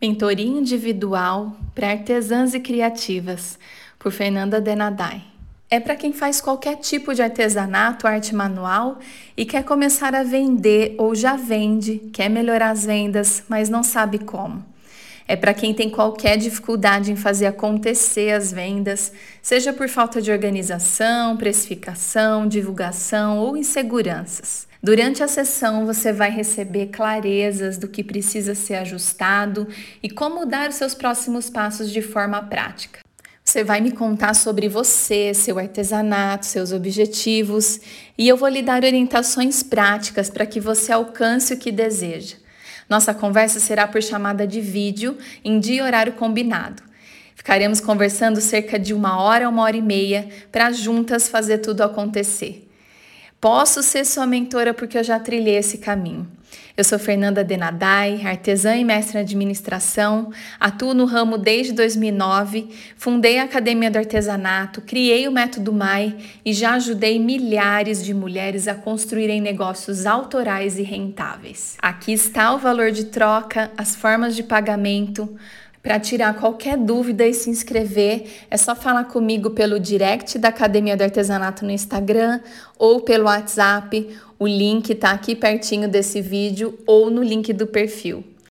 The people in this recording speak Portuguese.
Mentoria Individual para Artesãs e Criativas, por Fernanda Denadai. É para quem faz qualquer tipo de artesanato, arte manual e quer começar a vender ou já vende, quer melhorar as vendas, mas não sabe como. É para quem tem qualquer dificuldade em fazer acontecer as vendas, seja por falta de organização, precificação, divulgação ou inseguranças. Durante a sessão, você vai receber clarezas do que precisa ser ajustado e como dar os seus próximos passos de forma prática. Você vai me contar sobre você, seu artesanato, seus objetivos e eu vou lhe dar orientações práticas para que você alcance o que deseja. Nossa conversa será por chamada de vídeo em dia e horário combinado. Ficaremos conversando cerca de uma hora, uma hora e meia para juntas fazer tudo acontecer. Posso ser sua mentora porque eu já trilhei esse caminho. Eu sou Fernanda Denadai, artesã e mestre em administração, atuo no ramo desde 2009, fundei a Academia do Artesanato, criei o Método MAI e já ajudei milhares de mulheres a construírem negócios autorais e rentáveis. Aqui está o valor de troca, as formas de pagamento, para tirar qualquer dúvida e se inscrever, é só falar comigo pelo direct da Academia do Artesanato no Instagram ou pelo WhatsApp. O link está aqui pertinho desse vídeo ou no link do perfil.